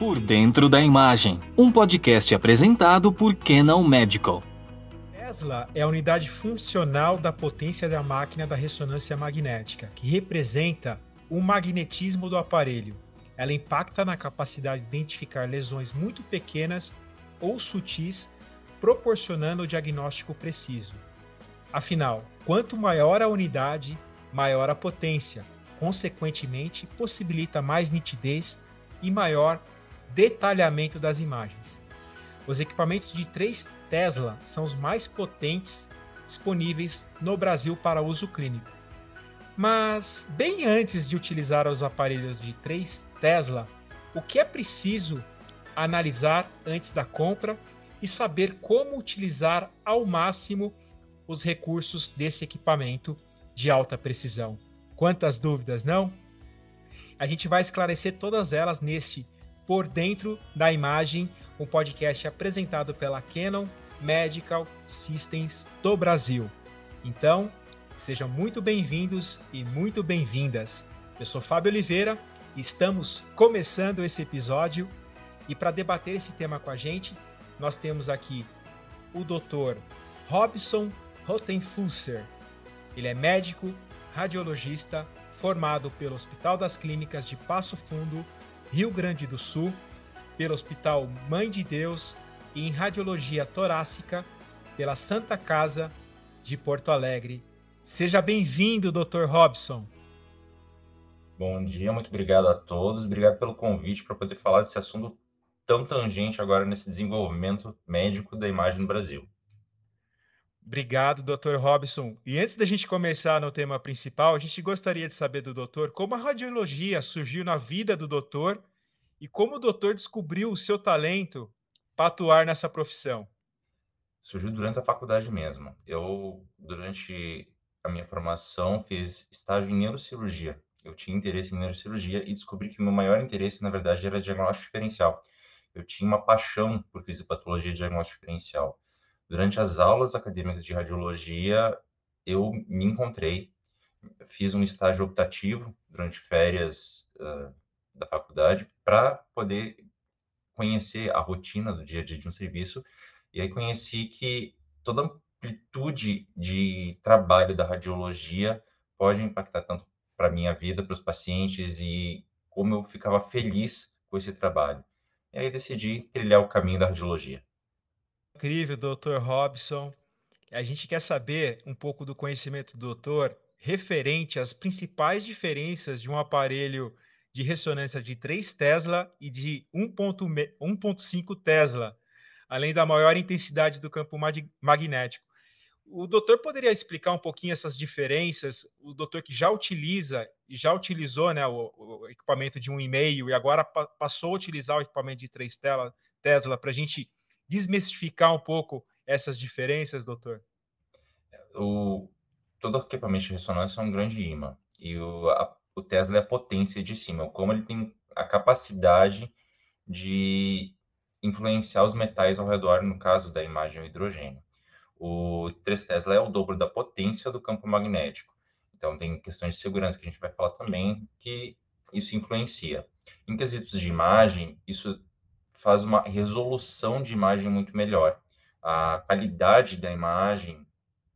Por Dentro da Imagem, um podcast apresentado por Canon Medical. Tesla é a unidade funcional da potência da máquina da ressonância magnética, que representa o magnetismo do aparelho. Ela impacta na capacidade de identificar lesões muito pequenas ou sutis, proporcionando o diagnóstico preciso. Afinal, quanto maior a unidade, maior a potência, consequentemente, possibilita mais nitidez e maior detalhamento das imagens. Os equipamentos de 3 Tesla são os mais potentes disponíveis no Brasil para uso clínico. Mas, bem antes de utilizar os aparelhos de 3 Tesla, o que é preciso analisar antes da compra e saber como utilizar ao máximo os recursos desse equipamento de alta precisão? Quantas dúvidas, não? A gente vai esclarecer todas elas neste Por Dentro da Imagem, um podcast apresentado pela Canon Medical Systems do Brasil. Então, sejam muito bem-vindos e muito bem-vindas. Eu sou Fábio Oliveira, estamos começando esse episódio e para debater esse tema com a gente, nós temos aqui o Dr. Robson Rottenfusser. Ele é médico, radiologista formado pelo Hospital das Clínicas de Passo Fundo, Rio Grande do Sul, pelo Hospital Mãe de Deus e em radiologia torácica pela Santa Casa de Porto Alegre. Seja bem-vindo, Dr. Robson. Bom dia, muito obrigado a todos. Obrigado pelo convite para poder falar desse assunto tão tangente agora nesse desenvolvimento médico da imagem no Brasil. Obrigado, Dr. Robson. E antes da gente começar no tema principal, a gente gostaria de saber do doutor como a radiologia surgiu na vida do doutor e como o doutor descobriu o seu talento para atuar nessa profissão. Surgiu durante a faculdade mesmo. Eu, durante a minha formação, fiz estágio em neurocirurgia. Eu tinha interesse em neurocirurgia e descobri que meu maior interesse, na verdade, era diagnóstico diferencial. Eu tinha uma paixão por fisiopatologia e diagnóstico diferencial. Durante as aulas acadêmicas de radiologia, eu me encontrei, fiz um estágio optativo durante férias uh, da faculdade para poder conhecer a rotina do dia a dia de um serviço. E aí conheci que toda amplitude de trabalho da radiologia pode impactar tanto para a minha vida, para os pacientes e como eu ficava feliz com esse trabalho. E aí decidi trilhar o caminho da radiologia incrível, Dr. Robson. A gente quer saber um pouco do conhecimento do doutor referente às principais diferenças de um aparelho de ressonância de 3 Tesla e de 1.5 Tesla, além da maior intensidade do campo magnético. O doutor poderia explicar um pouquinho essas diferenças? O doutor que já utiliza e já utilizou né, o, o equipamento de 1,5 e agora pa passou a utilizar o equipamento de 3 Tesla para a gente desmistificar um pouco essas diferenças, doutor? O, todo equipamento de ressonância é um grande imã. E o, a, o Tesla é a potência de cima, como ele tem a capacidade de influenciar os metais ao redor, no caso da imagem, o hidrogênio. O 3 Tesla é o dobro da potência do campo magnético. Então, tem questões de segurança que a gente vai falar também, que isso influencia. Em quesitos de imagem, isso faz uma resolução de imagem muito melhor. A qualidade da imagem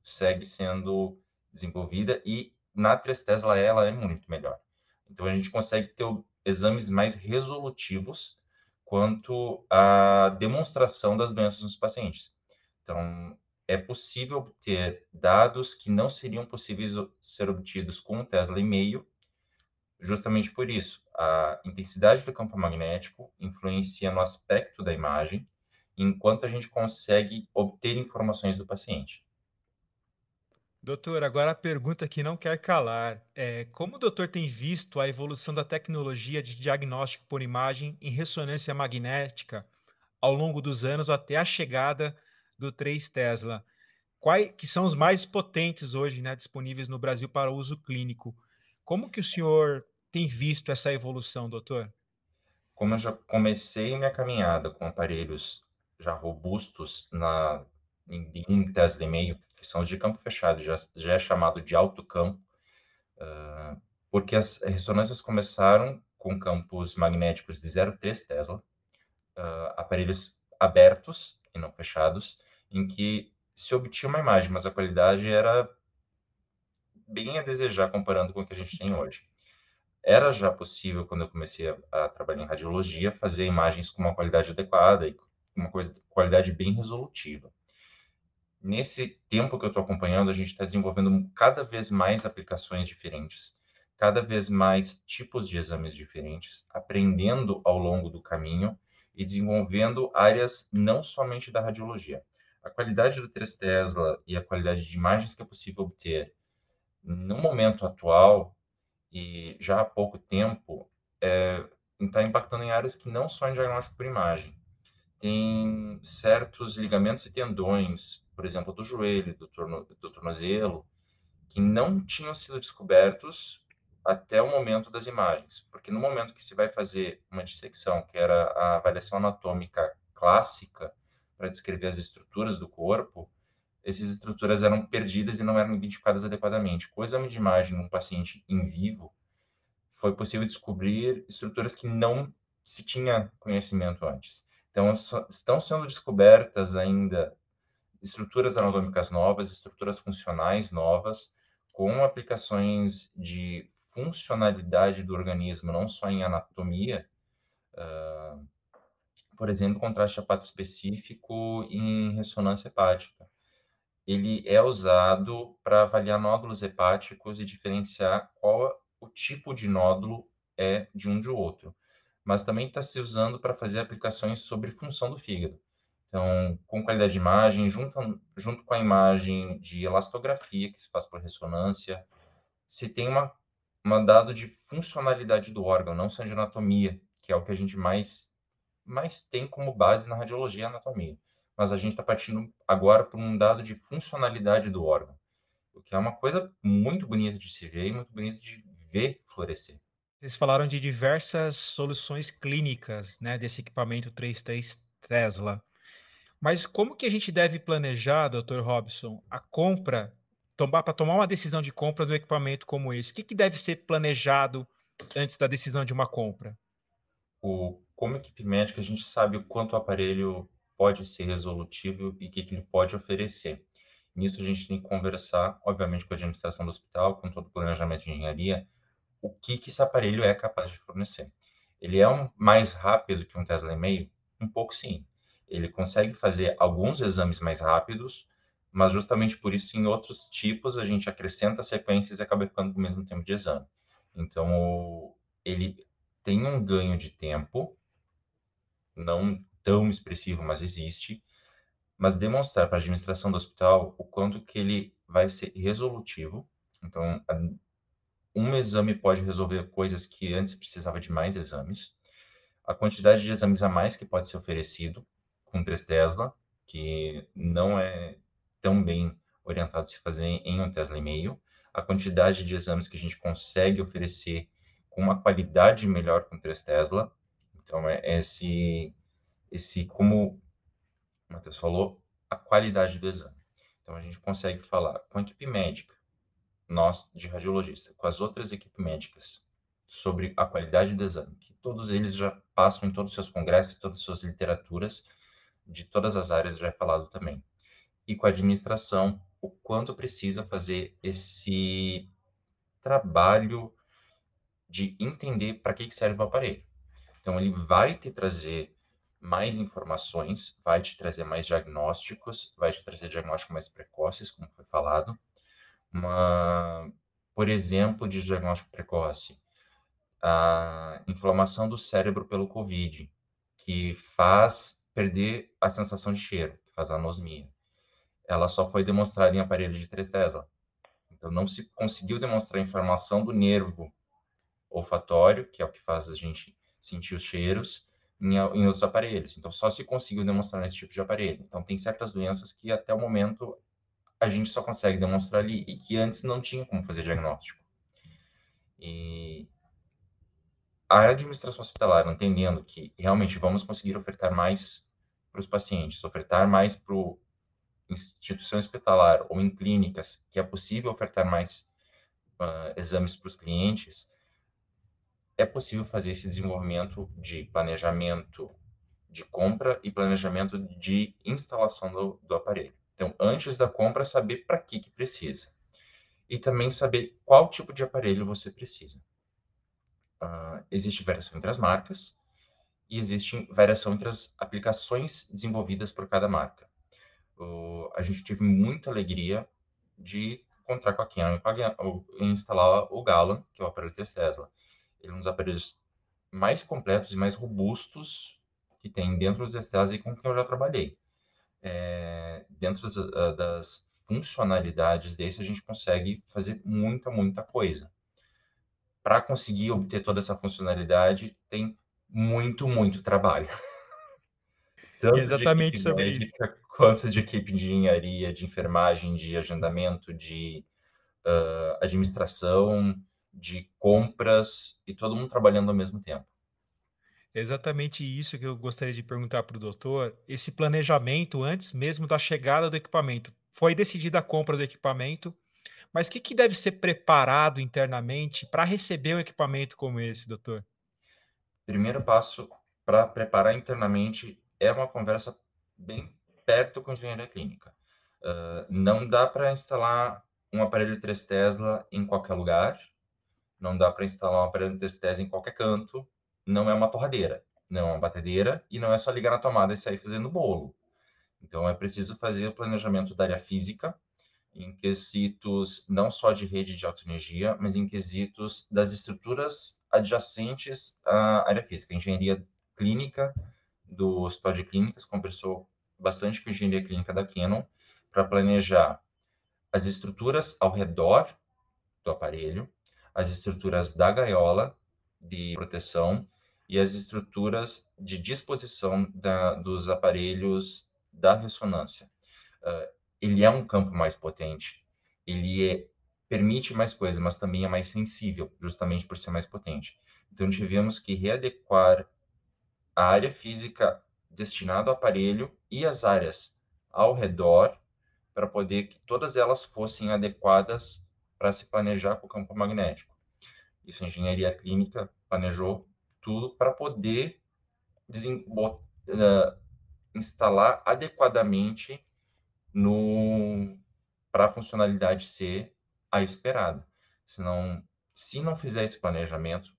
segue sendo desenvolvida e na 3 Tesla ela é muito melhor. Então a gente consegue ter exames mais resolutivos quanto à demonstração das doenças nos pacientes. Então é possível obter dados que não seriam possíveis ser obtidos com um Tesla e meio justamente por isso. A intensidade do campo magnético influencia no aspecto da imagem, enquanto a gente consegue obter informações do paciente. Doutor, agora a pergunta que não quer calar é como o doutor tem visto a evolução da tecnologia de diagnóstico por imagem em ressonância magnética ao longo dos anos até a chegada do 3 Tesla, quais que são os mais potentes hoje, né, disponíveis no Brasil para uso clínico. Como que o senhor tem visto essa evolução, doutor? Como eu já comecei minha caminhada com aparelhos já robustos na em, um Tesla e meio, que são os de campo fechado, já, já é chamado de alto campo, uh, porque as ressonâncias começaram com campos magnéticos de 0,3 Tesla, uh, aparelhos abertos e não fechados, em que se obtinha uma imagem, mas a qualidade era bem a desejar comparando com o que a gente tem hoje. Era já possível, quando eu comecei a, a trabalhar em radiologia, fazer imagens com uma qualidade adequada e uma coisa, qualidade bem resolutiva. Nesse tempo que eu estou acompanhando, a gente está desenvolvendo cada vez mais aplicações diferentes, cada vez mais tipos de exames diferentes, aprendendo ao longo do caminho e desenvolvendo áreas não somente da radiologia. A qualidade do 3 Tesla e a qualidade de imagens que é possível obter no momento atual e já há pouco tempo é, está impactando em áreas que não só em diagnóstico por imagem. Tem certos ligamentos e tendões, por exemplo, do joelho, do, torno, do tornozelo, que não tinham sido descobertos até o momento das imagens, porque no momento que se vai fazer uma dissecção, que era a avaliação anatômica clássica para descrever as estruturas do corpo, essas estruturas eram perdidas e não eram identificadas adequadamente. Com o exame de imagem num paciente em vivo, foi possível descobrir estruturas que não se tinha conhecimento antes. Então, estão sendo descobertas ainda estruturas anatômicas novas, estruturas funcionais novas, com aplicações de funcionalidade do organismo, não só em anatomia, uh, por exemplo, contraste hepato específico em ressonância hepática. Ele é usado para avaliar nódulos hepáticos e diferenciar qual o tipo de nódulo é de um de outro. Mas também está se usando para fazer aplicações sobre função do fígado. Então, com qualidade de imagem, junto, junto com a imagem de elastografia, que se faz por ressonância, se tem uma um dado de funcionalidade do órgão, não só de anatomia, que é o que a gente mais, mais tem como base na radiologia e anatomia. Mas a gente está partindo agora por um dado de funcionalidade do órgão, o que é uma coisa muito bonita de se ver e muito bonita de ver florescer. Vocês falaram de diversas soluções clínicas né, desse equipamento 33 Tesla. Mas como que a gente deve planejar, Dr. Robson, a compra para tomar uma decisão de compra do equipamento como esse? O que, que deve ser planejado antes da decisão de uma compra? O, como equipe médica, a gente sabe o quanto o aparelho pode ser resolutivo e o que, que ele pode oferecer. Nisso a gente tem que conversar, obviamente, com a administração do hospital, com todo o planejamento de engenharia, o que, que esse aparelho é capaz de fornecer. Ele é um, mais rápido que um Tesla e meio? Um pouco sim. Ele consegue fazer alguns exames mais rápidos, mas justamente por isso, em outros tipos, a gente acrescenta sequências e acaba ficando com o mesmo tempo de exame. Então, ele tem um ganho de tempo, não tão expressivo, mas existe, mas demonstrar para a administração do hospital o quanto que ele vai ser resolutivo. Então, um exame pode resolver coisas que antes precisava de mais exames. A quantidade de exames a mais que pode ser oferecido com 3 Tesla, que não é tão bem orientado se fazer em um Tesla e meio, a quantidade de exames que a gente consegue oferecer com uma qualidade melhor com 3 Tesla. Então, é esse, esse como o Matheus falou, a qualidade do exame. Então, a gente consegue falar com a equipe médica, nós de radiologista, com as outras equipes médicas, sobre a qualidade do exame, que todos eles já passam em todos os seus congressos, todas as suas literaturas, de todas as áreas já é falado também e com a administração o quanto precisa fazer esse trabalho de entender para que serve o aparelho. Então, ele vai te trazer mais informações, vai te trazer mais diagnósticos, vai te trazer diagnósticos mais precoces, como foi falado. Uma, por exemplo, de diagnóstico precoce, a inflamação do cérebro pelo COVID, que faz perder a sensação de cheiro, que faz anosmia ela só foi demonstrada em aparelhos de 3 Tesla. Então, não se conseguiu demonstrar a informação do nervo olfatório, que é o que faz a gente sentir os cheiros, em, em outros aparelhos. Então, só se conseguiu demonstrar nesse tipo de aparelho. Então, tem certas doenças que até o momento a gente só consegue demonstrar ali e que antes não tinha como fazer diagnóstico. E a administração hospitalar, entendendo que realmente vamos conseguir ofertar mais para os pacientes, ofertar mais para instituição hospitalar ou em clínicas que é possível ofertar mais uh, exames para os clientes, é possível fazer esse desenvolvimento de planejamento de compra e planejamento de instalação do, do aparelho. Então, antes da compra, saber para que, que precisa. E também saber qual tipo de aparelho você precisa. Uh, existe variação entre as marcas e existe variação entre as aplicações desenvolvidas por cada marca. Uh, a gente teve muita alegria de encontrar com a Canon e instalar o Galan, que é o aparelho 3 Tesla. Ele é um dos aparelhos mais completos e mais robustos que tem dentro dos Tesla e com quem eu já trabalhei. É, dentro das, ah, das funcionalidades desse, a gente consegue fazer muita, muita coisa. Para conseguir obter toda essa funcionalidade, tem muito, muito trabalho. Tanto Exatamente sobre isso. Quanto de equipe de engenharia, de enfermagem, de agendamento, de uh, administração, de compras, e todo mundo trabalhando ao mesmo tempo. Exatamente isso que eu gostaria de perguntar para o doutor. Esse planejamento antes mesmo da chegada do equipamento. Foi decidida a compra do equipamento, mas o que, que deve ser preparado internamente para receber um equipamento como esse, doutor? Primeiro passo para preparar internamente é uma conversa bem perto com a engenharia clínica. Uh, não dá para instalar um aparelho 3 Tesla em qualquer lugar, não dá para instalar um aparelho 3 Tesla em qualquer canto, não é uma torradeira, não é uma batedeira e não é só ligar na tomada e sair fazendo bolo. Então é preciso fazer o planejamento da área física, em quesitos não só de rede de alta energia, mas em quesitos das estruturas adjacentes à área física. engenharia clínica do Hospital de Clínicas conversou bastante com a engenharia clínica da Canon para planejar as estruturas ao redor do aparelho, as estruturas da gaiola de proteção e as estruturas de disposição da, dos aparelhos da ressonância. Uh, ele é um campo mais potente, ele é, permite mais coisas, mas também é mais sensível, justamente por ser mais potente. Então, tivemos que readequar a área física destinada ao aparelho e as áreas ao redor para poder que todas elas fossem adequadas para se planejar com o campo magnético. Isso engenharia clínica planejou tudo para poder uh, instalar adequadamente no para a funcionalidade ser a esperada. Senão, se não fizer esse planejamento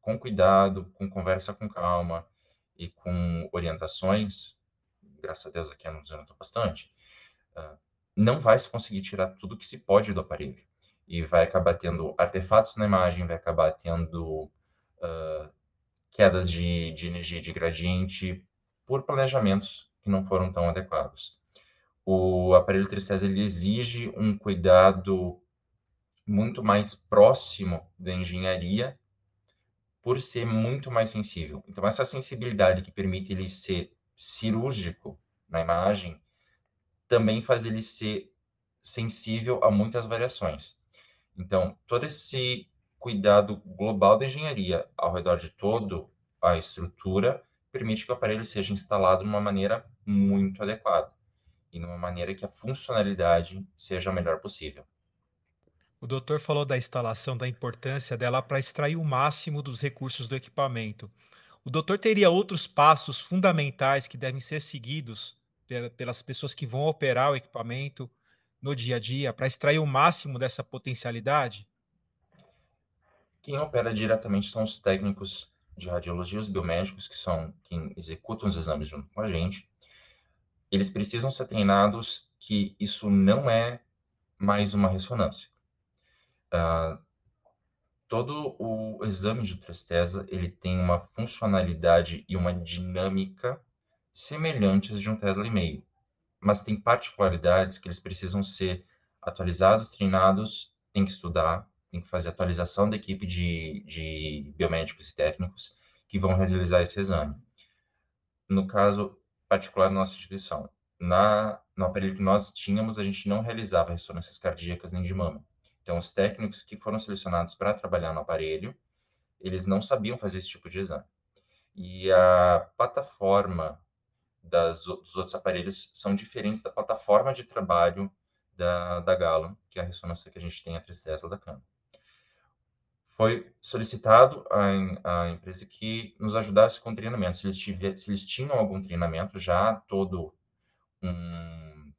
com cuidado, com conversa com calma e com orientações, graças a Deus aqui nos bastante, uh, não vai se conseguir tirar tudo que se pode do aparelho. E vai acabar tendo artefatos na imagem, vai acabar tendo uh, quedas de, de energia de gradiente por planejamentos que não foram tão adequados. O aparelho tristeza ele exige um cuidado muito mais próximo da engenharia por ser muito mais sensível. Então, essa sensibilidade que permite ele ser cirúrgico na imagem também faz ele ser sensível a muitas variações. Então, todo esse cuidado global da engenharia ao redor de toda a estrutura permite que o aparelho seja instalado de uma maneira muito adequada e numa maneira que a funcionalidade seja a melhor possível. O doutor falou da instalação, da importância dela para extrair o máximo dos recursos do equipamento. O doutor teria outros passos fundamentais que devem ser seguidos pelas pessoas que vão operar o equipamento no dia a dia para extrair o máximo dessa potencialidade? Quem opera diretamente são os técnicos de radiologia, os biomédicos, que são quem executam os exames junto com a gente. Eles precisam ser treinados que isso não é mais uma ressonância. Uh, todo o exame de tristeza ele tem uma funcionalidade e uma dinâmica semelhantes de um Tesla e meio, mas tem particularidades que eles precisam ser atualizados, treinados, tem que estudar, tem que fazer atualização da equipe de, de biomédicos e técnicos que vão realizar esse exame. No caso particular da nossa instituição, na, no aparelho que nós tínhamos, a gente não realizava ressonâncias cardíacas nem de mama. Então, os técnicos que foram selecionados para trabalhar no aparelho, eles não sabiam fazer esse tipo de exame. E a plataforma das, dos outros aparelhos são diferentes da plataforma de trabalho da, da Galo, que é a ressonância que a gente tem a tristeza da cama foi solicitado à, empresa que nos ajudasse com treinamento. Se eles, tiver, se eles tinham algum treinamento já todo um,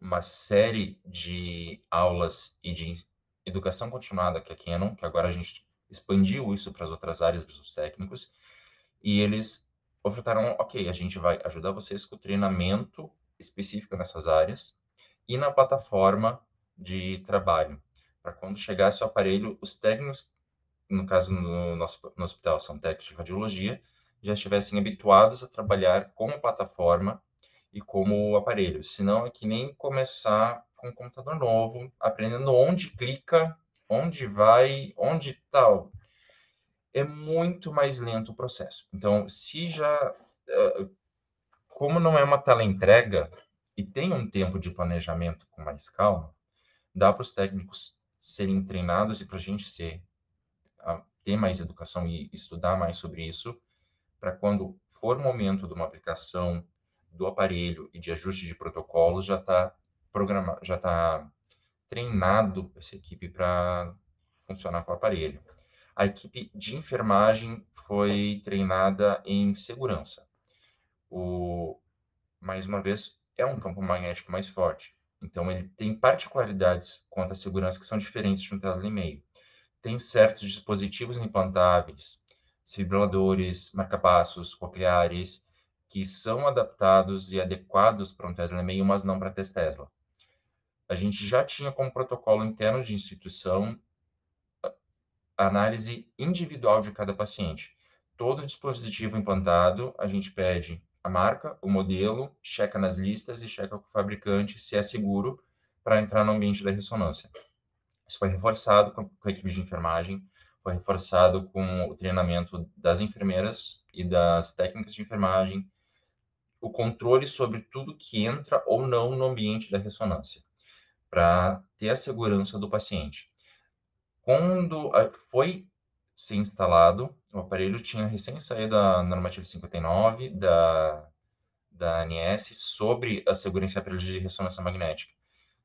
uma série de aulas e de educação continuada que é a Canon, que agora a gente expandiu isso para as outras áreas dos técnicos, e eles ofertaram, ok, a gente vai ajudar vocês com treinamento específico nessas áreas e na plataforma de trabalho para quando chegasse o aparelho, os técnicos, no caso no, nosso, no hospital são técnicos de radiologia, já estivessem habituados a trabalhar com a plataforma e como o aparelho. Senão é que nem começar com um computador novo, aprendendo onde clica, onde vai, onde tal. É muito mais lento o processo. Então, se já. Como não é uma teleentrega e tem um tempo de planejamento com mais calma, dá para os técnicos serem treinados e para a gente ser ter mais educação e estudar mais sobre isso, para quando for momento de uma aplicação do aparelho e de ajuste de protocolos, já está programado, já está treinado essa equipe para funcionar com o aparelho. A equipe de enfermagem foi treinada em segurança. O, mais uma vez, é um campo magnético mais forte. Então, ele tem particularidades quanto à segurança que são diferentes de um Tesla e meio. Tem certos dispositivos implantáveis, desfibriladores, marcapassos, cocleares, que são adaptados e adequados para um Tesla e meio, mas não para Tesla. A gente já tinha como protocolo interno de instituição a análise individual de cada paciente. Todo dispositivo implantado, a gente pede a marca, o modelo, checa nas listas e checa com o fabricante se é seguro para entrar no ambiente da ressonância. Isso foi reforçado com a equipe de enfermagem, foi reforçado com o treinamento das enfermeiras e das técnicas de enfermagem, o controle sobre tudo que entra ou não no ambiente da ressonância, para ter a segurança do paciente. Quando foi ser instalado. O aparelho tinha recém saído da normativa 59 da, da ANS sobre a segurança de aparelhos de ressonância magnética.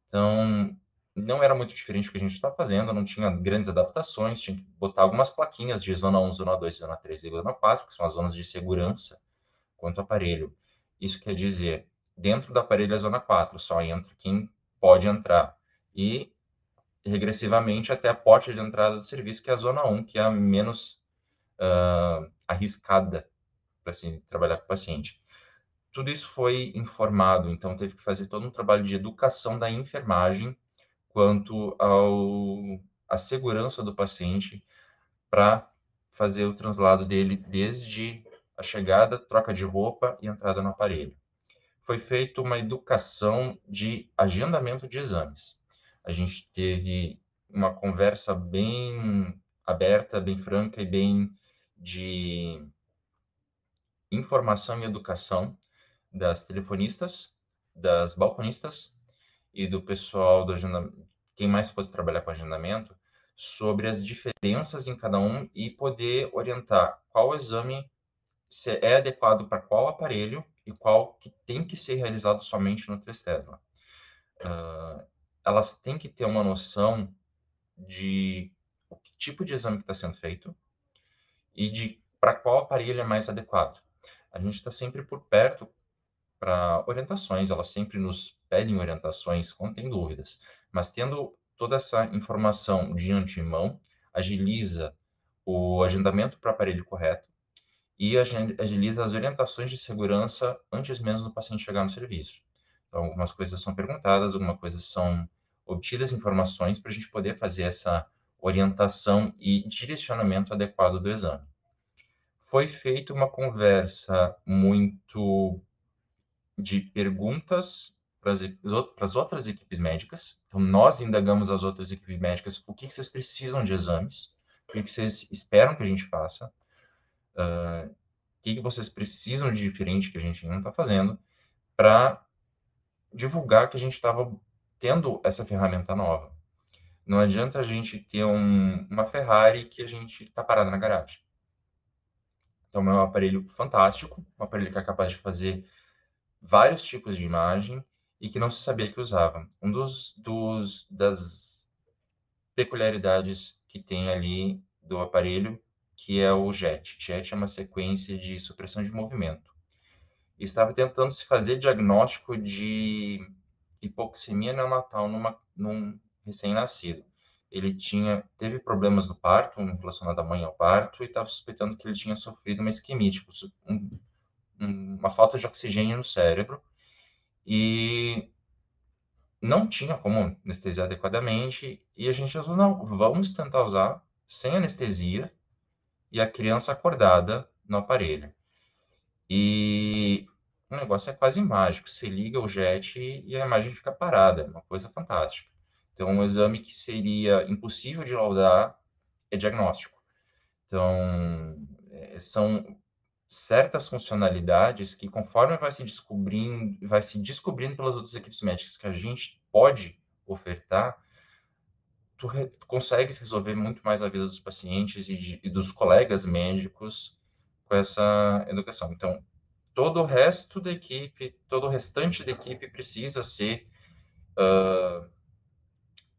Então, não era muito diferente do que a gente está fazendo, não tinha grandes adaptações, tinha que botar algumas plaquinhas de zona 1, zona 2, zona 3 e zona 4, que são as zonas de segurança quanto ao aparelho. Isso quer dizer, dentro do aparelho é zona 4, só entra quem pode entrar. E regressivamente até a porta de entrada do serviço, que é a zona 1, que é a menos uh, arriscada para assim, trabalhar com o paciente. Tudo isso foi informado, então teve que fazer todo um trabalho de educação da enfermagem quanto ao a segurança do paciente para fazer o translado dele desde a chegada, troca de roupa e entrada no aparelho. Foi feita uma educação de agendamento de exames a gente teve uma conversa bem aberta, bem franca e bem de informação e educação das telefonistas, das balconistas e do pessoal do quem mais fosse trabalhar com agendamento, sobre as diferenças em cada um e poder orientar qual exame é adequado para qual aparelho e qual que tem que ser realizado somente no 3 Tesla. Uh, elas têm que ter uma noção de o tipo de exame que está sendo feito e de para qual aparelho é mais adequado. A gente está sempre por perto para orientações, elas sempre nos pedem orientações quando tem dúvidas, mas tendo toda essa informação de antemão, agiliza o agendamento para o aparelho correto e agiliza as orientações de segurança antes mesmo do paciente chegar no serviço. Então, algumas coisas são perguntadas, algumas coisas são obtidas informações para a gente poder fazer essa orientação e direcionamento adequado do exame. Foi feita uma conversa muito de perguntas para as outras equipes médicas. Então, nós indagamos as outras equipes médicas o que vocês precisam de exames, o que vocês esperam que a gente faça, uh, o que vocês precisam de diferente que a gente não está fazendo, para divulgar que a gente estava tendo essa ferramenta nova. Não adianta a gente ter um, uma Ferrari que a gente está parado na garagem. Então, é um aparelho fantástico, um aparelho que é capaz de fazer vários tipos de imagem e que não se sabia que usava. Um dos, dos das peculiaridades que tem ali do aparelho, que é o JET. JET é uma sequência de supressão de movimento. Estava tentando se fazer diagnóstico de hipoxemia neonatal numa, num recém-nascido. Ele tinha teve problemas no parto, relacionado à mãe ao parto, e estava suspeitando que ele tinha sofrido uma isquemia, tipo, um, uma falta de oxigênio no cérebro. E não tinha como anestesiar adequadamente, e a gente falou, não, vamos tentar usar sem anestesia e a criança acordada no aparelho. E o negócio é quase mágico. Você liga o jet e a imagem fica parada. É uma coisa fantástica. Então, um exame que seria impossível de laudar é diagnóstico. Então, é, são certas funcionalidades que, conforme vai se descobrindo, vai se descobrindo pelas outras equipes médicas que a gente pode ofertar, tu, re, tu consegues resolver muito mais a vida dos pacientes e, de, e dos colegas médicos com essa educação. Então, todo o resto da equipe, todo o restante da equipe precisa ser uh,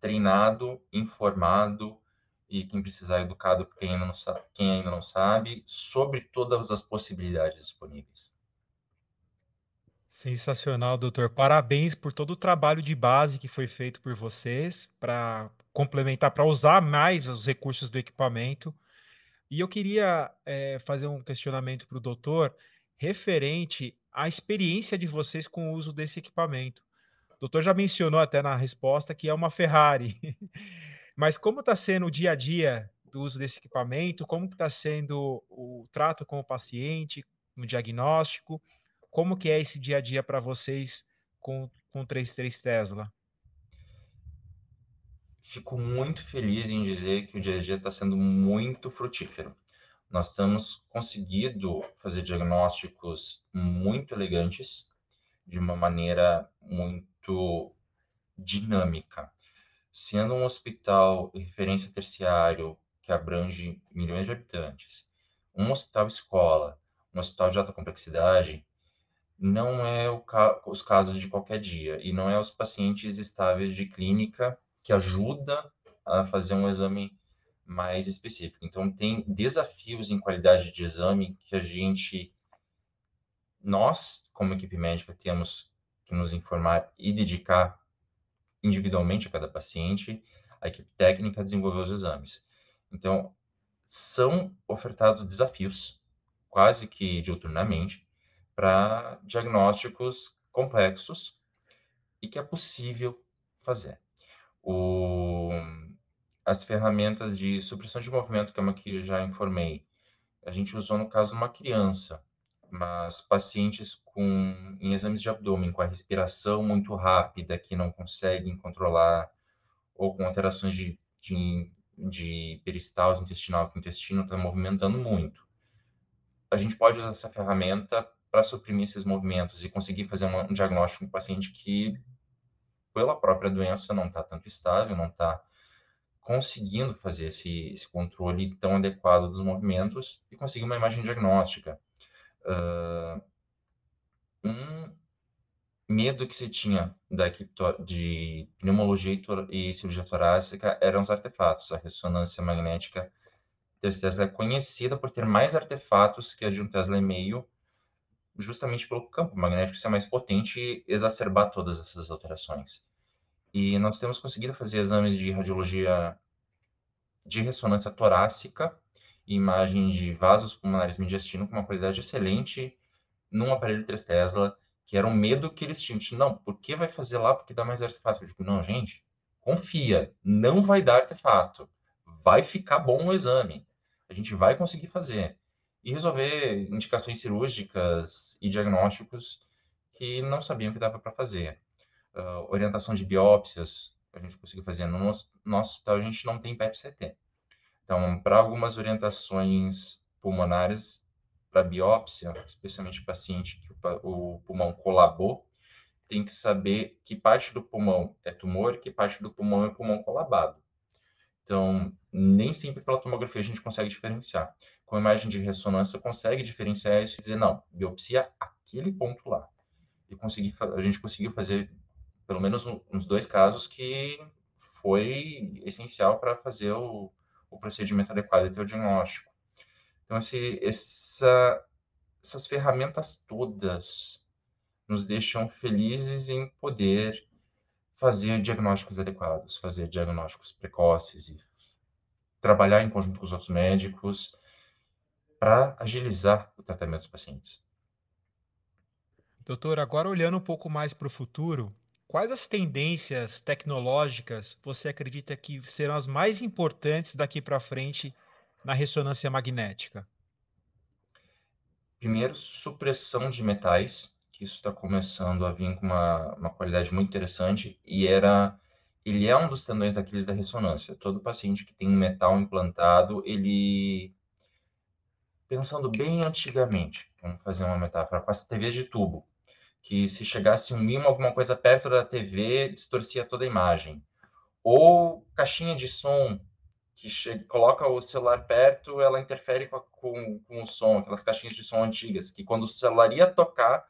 treinado, informado e quem precisar educado, quem ainda, não sabe, quem ainda não sabe, sobre todas as possibilidades disponíveis. Sensacional, doutor. Parabéns por todo o trabalho de base que foi feito por vocês para complementar, para usar mais os recursos do equipamento. E eu queria é, fazer um questionamento para o doutor referente à experiência de vocês com o uso desse equipamento. O doutor já mencionou até na resposta que é uma Ferrari. Mas como está sendo o dia a dia do uso desse equipamento? Como está sendo o trato com o paciente, no diagnóstico? Como que é esse dia a dia para vocês com, com 33 Tesla? Fico muito feliz em dizer que o dia a dia está sendo muito frutífero nós temos conseguido fazer diagnósticos muito elegantes, de uma maneira muito dinâmica. Sendo um hospital referência terciário que abrange milhões de habitantes, um hospital escola, um hospital de alta complexidade, não é ca os casos de qualquer dia e não é os pacientes estáveis de clínica que ajuda a fazer um exame mais específico. Então, tem desafios em qualidade de exame que a gente, nós, como equipe médica, temos que nos informar e dedicar individualmente a cada paciente, a equipe técnica desenvolver os exames. Então, são ofertados desafios, quase que diuturnamente, para diagnósticos complexos e que é possível fazer. O as ferramentas de supressão de movimento, que é uma que já informei, a gente usou no caso uma criança, mas pacientes com em exames de abdômen com a respiração muito rápida que não conseguem controlar ou com alterações de, de, de peristalse intestinal que o intestino está movimentando muito. A gente pode usar essa ferramenta para suprimir esses movimentos e conseguir fazer um diagnóstico com um paciente que, pela própria doença, não está tanto estável, não está conseguindo fazer esse, esse controle tão adequado dos movimentos e conseguir uma imagem diagnóstica. Uh, um medo que se tinha da equipe de pneumologia e cirurgia torácica eram os artefatos. A ressonância magnética Tesla é conhecida por ter mais artefatos que a de um Tesla e meio, justamente pelo campo magnético ser mais potente e exacerbar todas essas alterações. E nós temos conseguido fazer exames de radiologia de ressonância torácica imagem de vasos pulmonares mediastino com uma qualidade excelente num aparelho 3 Tesla, que era um medo que eles tinham. Não, por que vai fazer lá porque dá mais artefato? Eu digo, não, gente, confia, não vai dar artefato. Vai ficar bom o exame. A gente vai conseguir fazer. E resolver indicações cirúrgicas e diagnósticos que não sabiam que dava para fazer uh, orientação de biópsias, a gente conseguiu fazer no nosso, nosso hospital, a gente não tem PET-CT. Então, para algumas orientações pulmonares, para biópsia, especialmente paciente que o, o pulmão colabou, tem que saber que parte do pulmão é tumor e que parte do pulmão é pulmão colabado. Então, nem sempre pela tomografia a gente consegue diferenciar. Com a imagem de ressonância, consegue diferenciar isso e dizer, não, biopsia aquele ponto lá. E conseguir, a gente conseguiu fazer pelo menos nos dois casos que foi essencial para fazer o, o procedimento adequado e ter o diagnóstico. Então, esse, essa, essas ferramentas todas nos deixam felizes em poder fazer diagnósticos adequados, fazer diagnósticos precoces e trabalhar em conjunto com os outros médicos para agilizar o tratamento dos pacientes. Doutor, agora olhando um pouco mais para o futuro, quais as tendências tecnológicas você acredita que serão as mais importantes daqui para frente na ressonância magnética? Primeiro, supressão de metais, que isso está começando a vir com uma, uma qualidade muito interessante e era ele é um dos tendões daqueles da ressonância. Todo paciente que tem um metal implantado, ele pensando bem antigamente, vamos fazer uma metáfora as TVs de tubo, que se chegasse um mimo, alguma coisa perto da TV, distorcia toda a imagem. Ou caixinha de som, que chega, coloca o celular perto, ela interfere com, a, com, com, o som, aquelas caixinhas de som antigas, que quando o celular ia tocar,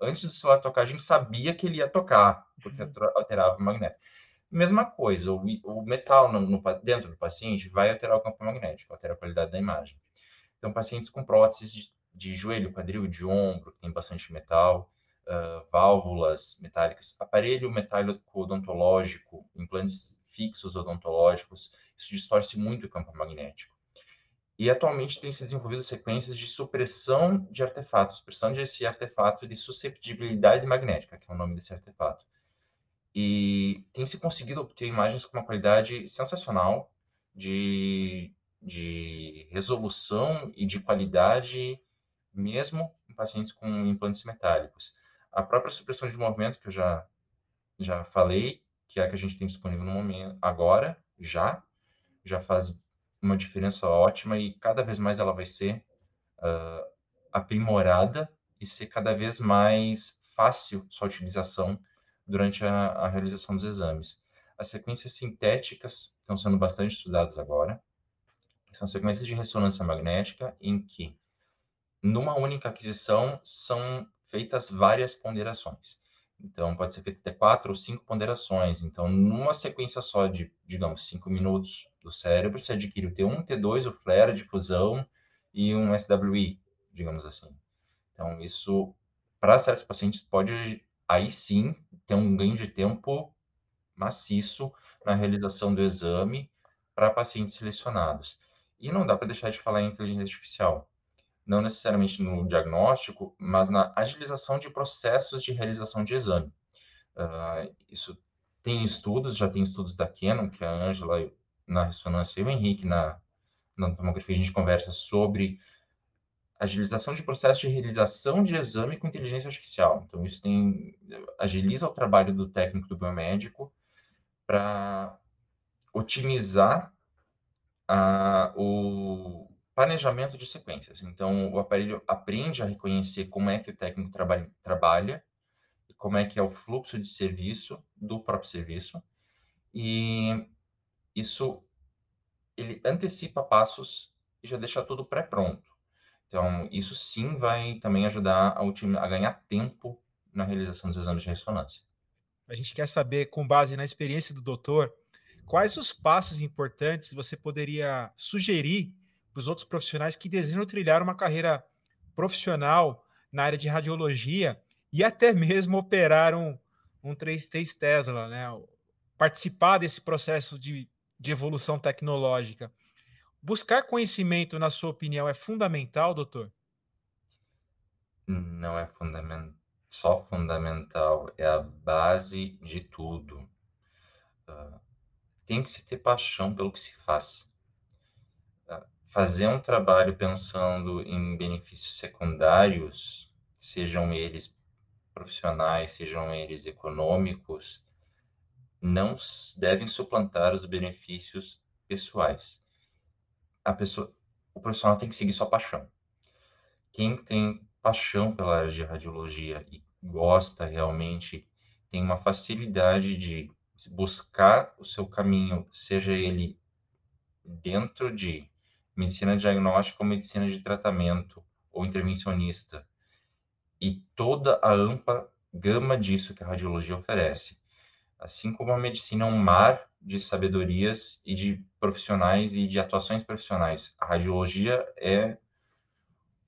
antes do celular tocar, a gente sabia que ele ia tocar, porque uhum. alterava o magnético. Mesma coisa, o, o metal no, no, dentro do paciente vai alterar o campo magnético, alterar a qualidade da imagem. Então, pacientes com próteses de, de joelho, quadril, de ombro, que tem bastante metal, válvulas metálicas, aparelho metálico odontológico, implantes fixos odontológicos, isso distorce muito o campo magnético. E atualmente tem se desenvolvido sequências de supressão de artefatos, supressão desse artefato de susceptibilidade magnética, que é o nome desse artefato. E tem se conseguido obter imagens com uma qualidade sensacional de de resolução e de qualidade, mesmo em pacientes com implantes metálicos. A própria supressão de movimento, que eu já, já falei, que é a que a gente tem disponível no momento agora, já, já faz uma diferença ótima e cada vez mais ela vai ser uh, aprimorada e ser cada vez mais fácil sua utilização durante a, a realização dos exames. As sequências sintéticas estão sendo bastante estudadas agora, são sequências de ressonância magnética em que, numa única aquisição, são feitas várias ponderações. Então, pode ser feita até quatro ou cinco ponderações. Então, numa sequência só de, digamos, cinco minutos do cérebro, você adquire o T1, T2, o flare, a difusão e um SWI, digamos assim. Então, isso, para certos pacientes, pode, aí sim, ter um ganho de tempo maciço na realização do exame para pacientes selecionados. E não dá para deixar de falar em inteligência artificial, não necessariamente no diagnóstico, mas na agilização de processos de realização de exame. Uh, isso tem estudos, já tem estudos da Canon, que a Ângela na ressonância e o Henrique na, na tomografia a gente conversa sobre agilização de processos de realização de exame com inteligência artificial. Então, isso tem, agiliza o trabalho do técnico do biomédico para otimizar a, o planejamento de sequências. Então, o aparelho aprende a reconhecer como é que o técnico trabalha, trabalha e como é que é o fluxo de serviço do próprio serviço. E isso ele antecipa passos e já deixa tudo pré-pronto. Então, isso sim vai também ajudar a, a ganhar tempo na realização dos exames de ressonância. A gente quer saber, com base na experiência do doutor, Quais os passos importantes você poderia sugerir para os outros profissionais que desejam trilhar uma carreira profissional na área de radiologia e até mesmo operar um, um 3T Tesla, né? participar desse processo de, de evolução tecnológica? Buscar conhecimento, na sua opinião, é fundamental, doutor? Não é fundamental, só fundamental, é a base de tudo. Uh, tem que se ter paixão pelo que se faz. Fazer um trabalho pensando em benefícios secundários, sejam eles profissionais, sejam eles econômicos, não devem suplantar os benefícios pessoais. A pessoa, o profissional tem que seguir sua paixão. Quem tem paixão pela área de radiologia e gosta realmente, tem uma facilidade de buscar o seu caminho, seja ele dentro de medicina diagnóstica ou medicina de tratamento ou intervencionista, e toda a ampla gama disso que a radiologia oferece. Assim como a medicina é um mar de sabedorias e de profissionais e de atuações profissionais, a radiologia é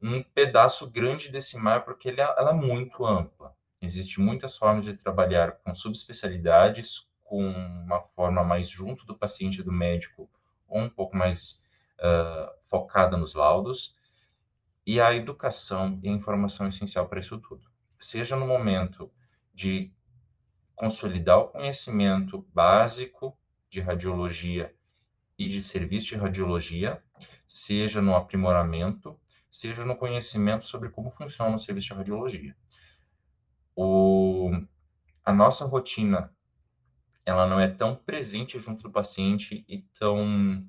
um pedaço grande desse mar porque ela, ela é muito ampla. Existem muitas formas de trabalhar com subespecialidades, com uma forma mais junto do paciente do médico, ou um pouco mais uh, focada nos laudos, e a educação e a informação essencial para isso tudo. Seja no momento de consolidar o conhecimento básico de radiologia e de serviço de radiologia, seja no aprimoramento, seja no conhecimento sobre como funciona o serviço de radiologia. O, a nossa rotina ela não é tão presente junto do paciente e tão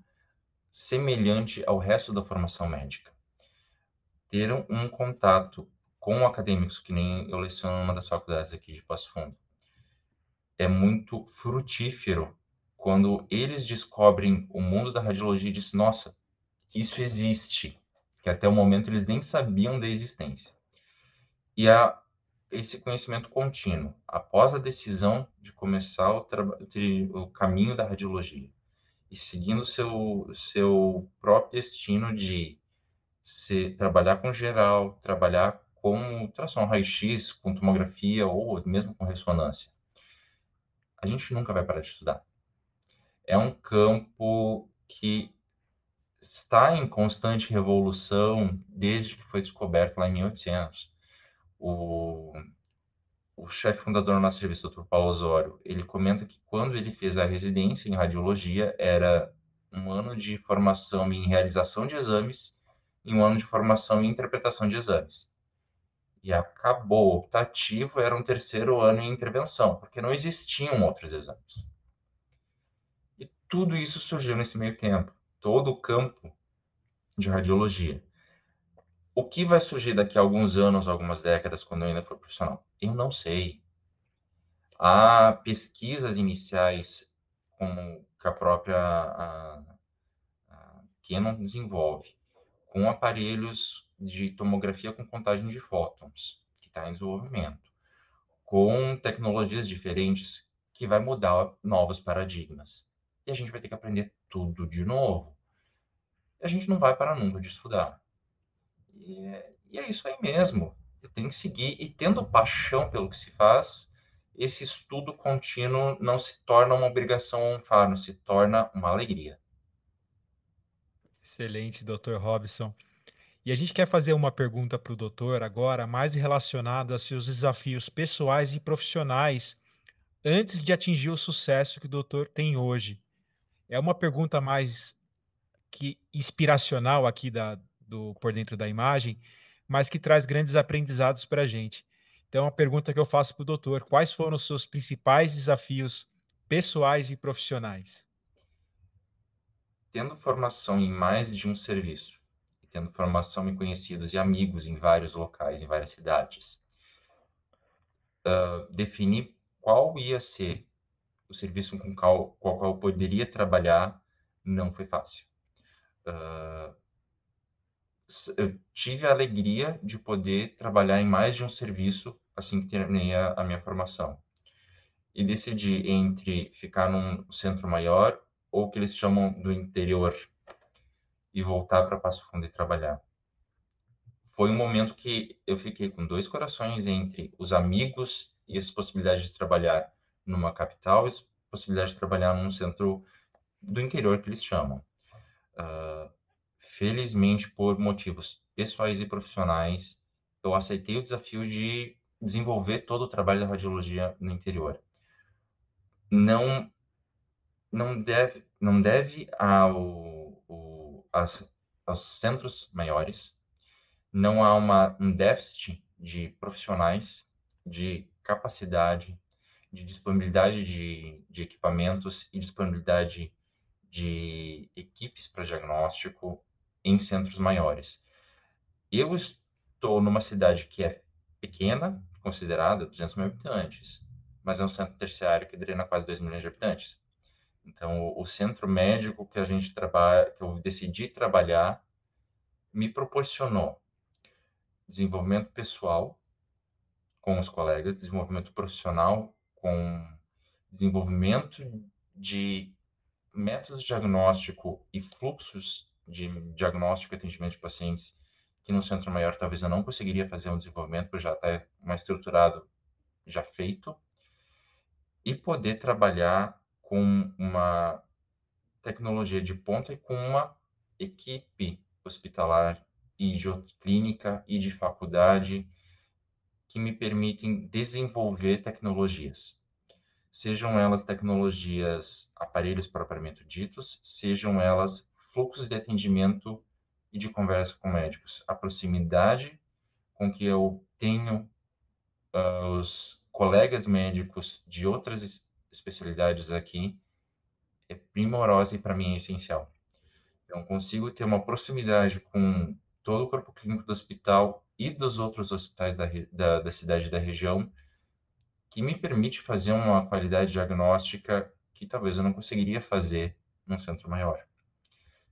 semelhante ao resto da formação médica. Ter um contato com acadêmicos, que nem eu leciono numa das faculdades aqui de Passo Fundo, é muito frutífero quando eles descobrem o mundo da radiologia e dizem, nossa, isso existe, que até o momento eles nem sabiam da existência. E a, esse conhecimento contínuo, após a decisão de começar o, o caminho da radiologia, e seguindo seu seu próprio destino de se trabalhar com geral, trabalhar com ultrassom raio-x, com tomografia ou mesmo com ressonância. A gente nunca vai parar de estudar. É um campo que está em constante revolução desde que foi descoberto lá em 1800. O, o chefe fundador do nosso serviço, Dr. Paulo Osório, ele comenta que quando ele fez a residência em radiologia, era um ano de formação em realização de exames e um ano de formação em interpretação de exames. E acabou o optativo, era um terceiro ano em intervenção, porque não existiam outros exames. E tudo isso surgiu nesse meio tempo, todo o campo de radiologia. O que vai surgir daqui a alguns anos, algumas décadas, quando eu ainda for profissional? Eu não sei. Há pesquisas iniciais, como que a própria a, a Canon desenvolve, com aparelhos de tomografia com contagem de fótons, que está em desenvolvimento, com tecnologias diferentes que vai mudar novos paradigmas. E a gente vai ter que aprender tudo de novo. E a gente não vai parar nunca de estudar. E é, e é isso aí mesmo. Tem que seguir. E tendo paixão pelo que se faz, esse estudo contínuo não se torna uma obrigação ou um fardo, se torna uma alegria. Excelente, Dr. Robson. E a gente quer fazer uma pergunta para o doutor agora, mais relacionada aos seus desafios pessoais e profissionais antes de atingir o sucesso que o doutor tem hoje. É uma pergunta mais que inspiracional aqui da, do Por Dentro da Imagem, mas que traz grandes aprendizados para a gente. Então, a pergunta que eu faço para o doutor: quais foram os seus principais desafios pessoais e profissionais? Tendo formação em mais de um serviço, tendo formação em conhecidos e amigos em vários locais, em várias cidades, uh, definir qual ia ser o serviço com qual, qual, eu poderia trabalhar não foi fácil. Uh, eu tive a alegria de poder trabalhar em mais de um serviço assim que terminei a, a minha formação. E decidi entre ficar num centro maior ou que eles chamam do interior e voltar para Passo Fundo e trabalhar. Foi um momento que eu fiquei com dois corações entre os amigos e as possibilidades de trabalhar numa capital e as possibilidades de trabalhar num centro do interior que eles chamam. Uh, felizmente, por motivos pessoais e profissionais, eu aceitei o desafio de desenvolver todo o trabalho da radiologia no interior. Não não deve não deve ao, ao as, aos centros maiores. Não há uma, um déficit de profissionais, de capacidade, de disponibilidade de, de equipamentos e disponibilidade de equipes para diagnóstico em centros maiores. Eu estou numa cidade que é pequena, considerada 200 mil habitantes, mas é um centro terciário que drena quase 2 milhões de habitantes. Então, o, centro médico que a gente trabalha, que eu decidi trabalhar, me proporcionou desenvolvimento pessoal com os colegas, desenvolvimento profissional com desenvolvimento de métodos de diagnóstico e fluxos de diagnóstico e atendimento de pacientes que no centro maior talvez eu não conseguiria fazer um desenvolvimento, porque já está mais estruturado, já feito, e poder trabalhar com uma tecnologia de ponta e com uma equipe hospitalar e de clínica e de faculdade que me permitem desenvolver tecnologias. Sejam elas tecnologias, aparelhos propriamente ditos, sejam elas fluxos de atendimento e de conversa com médicos. A proximidade com que eu tenho uh, os colegas médicos de outras especialidades aqui é primorosa e para mim é essencial. Então, consigo ter uma proximidade com todo o corpo clínico do hospital e dos outros hospitais da, da, da cidade e da região, que me permite fazer uma qualidade diagnóstica que talvez eu não conseguiria fazer num centro maior.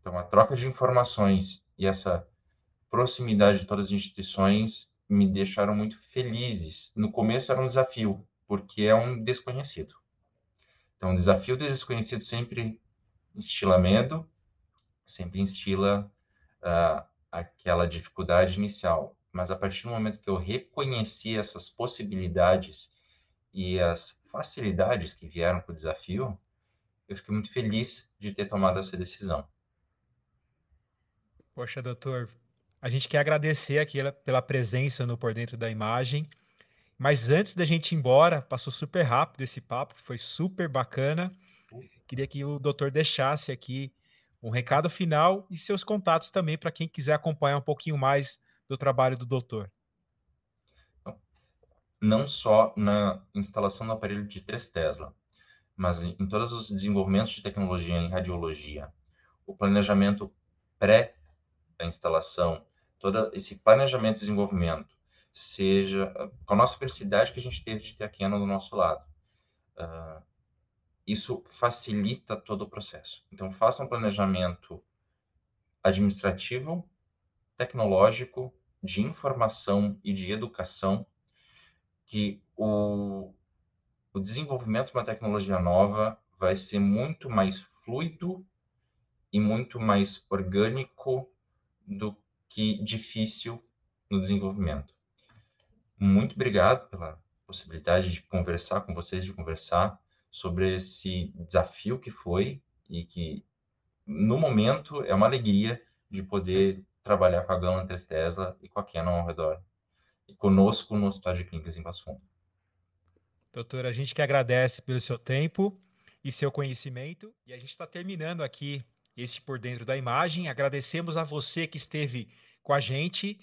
Então, a troca de informações e essa proximidade de todas as instituições me deixaram muito felizes. No começo era um desafio, porque é um desconhecido. Então, o desafio do desconhecido sempre instila medo, sempre instila uh, aquela dificuldade inicial. Mas a partir do momento que eu reconheci essas possibilidades e as facilidades que vieram com o desafio, eu fiquei muito feliz de ter tomado essa decisão. Poxa, doutor, a gente quer agradecer aqui pela presença no Por Dentro da Imagem. Mas antes da gente ir embora, passou super rápido esse papo, foi super bacana. Queria que o doutor deixasse aqui um recado final e seus contatos também para quem quiser acompanhar um pouquinho mais do trabalho do doutor. Não só na instalação do aparelho de 3 Tesla, mas em todos os desenvolvimentos de tecnologia em radiologia, o planejamento pré da instalação, todo esse planejamento e desenvolvimento, seja com a nossa felicidade que a gente teve de ter a Canon do nosso lado. Uh, isso facilita todo o processo. Então, faça um planejamento administrativo, tecnológico, de informação e de educação, que o, o desenvolvimento de uma tecnologia nova vai ser muito mais fluido e muito mais orgânico do que difícil no desenvolvimento. Muito obrigado pela possibilidade de conversar com vocês, de conversar sobre esse desafio que foi e que, no momento, é uma alegria de poder trabalhar com a Gama 3 Tesla e com a Canon ao redor. E conosco no Hospital de Clínicas em Passo Fundo. Doutor, a gente que agradece pelo seu tempo e seu conhecimento. E a gente está terminando aqui esse Por Dentro da Imagem. Agradecemos a você que esteve com a gente.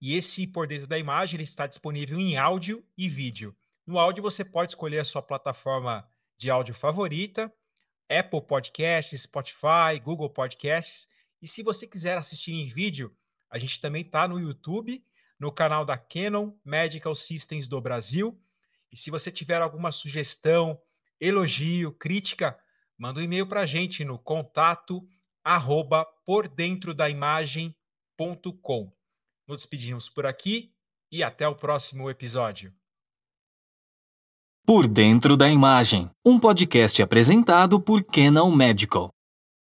E esse Por Dentro da Imagem ele está disponível em áudio e vídeo. No áudio você pode escolher a sua plataforma de áudio favorita, Apple Podcasts, Spotify, Google Podcasts. E se você quiser assistir em vídeo, a gente também está no YouTube, no canal da Canon Medical Systems do Brasil. E se você tiver alguma sugestão, elogio, crítica, manda um e-mail para a gente no contato arroba por dentro da imagem.com. Nos despedimos por aqui e até o próximo episódio. Por Dentro da Imagem, um podcast apresentado por Canon Medical.